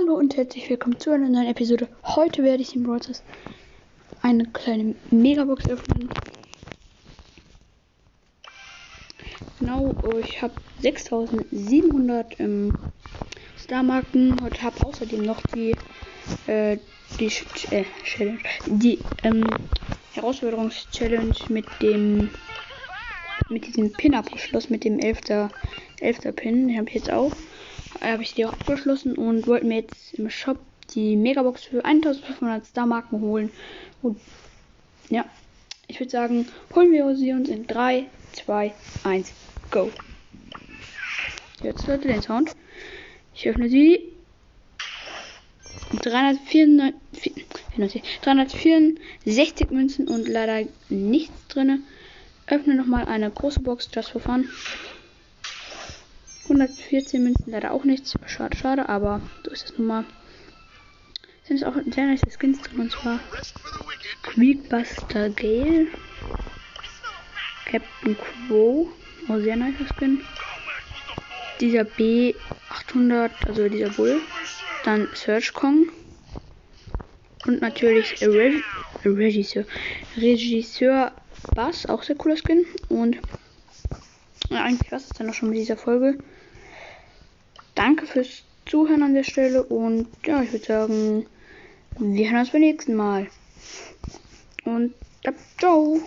Hallo und herzlich willkommen zu einer neuen Episode. Heute werde ich in Brawlers eine kleine Megabox öffnen. Genau, ich habe 6700 ähm, Star-Marken und habe außerdem noch die, äh, die, äh, Challenge, die ähm, Herausforderungs-Challenge mit dem mit diesem Pin-Abschluss, mit dem 11. 11. Pin, den habe ich jetzt auch habe ich die auch abgeschlossen und wollte mir jetzt im Shop die Megabox für 1500 Star-Marken holen. Und ja, ich würde sagen, holen wir sie uns in 3, 2, 1, go. Jetzt hört ihr den Sound. Ich öffne sie. 364, 364 Münzen und leider nichts drin. Öffne nochmal eine große Box, just for fun. 114 Münzen leider auch nichts. Schade, schade, aber so ist es nun mal. Sind es auch sehr nice Skins drin und zwar Quickbuster Gale, Captain Quo, oh sehr nice Skin. Dieser B800, also dieser Bull, dann Search Kong und natürlich Reg Regisseur, Regisseur Bass, auch sehr cooler Skin und ja, eigentlich war es dann auch schon mit dieser Folge. Danke fürs Zuhören an der Stelle und ja, ich würde sagen, wir hören uns beim nächsten Mal. Und ja, ciao.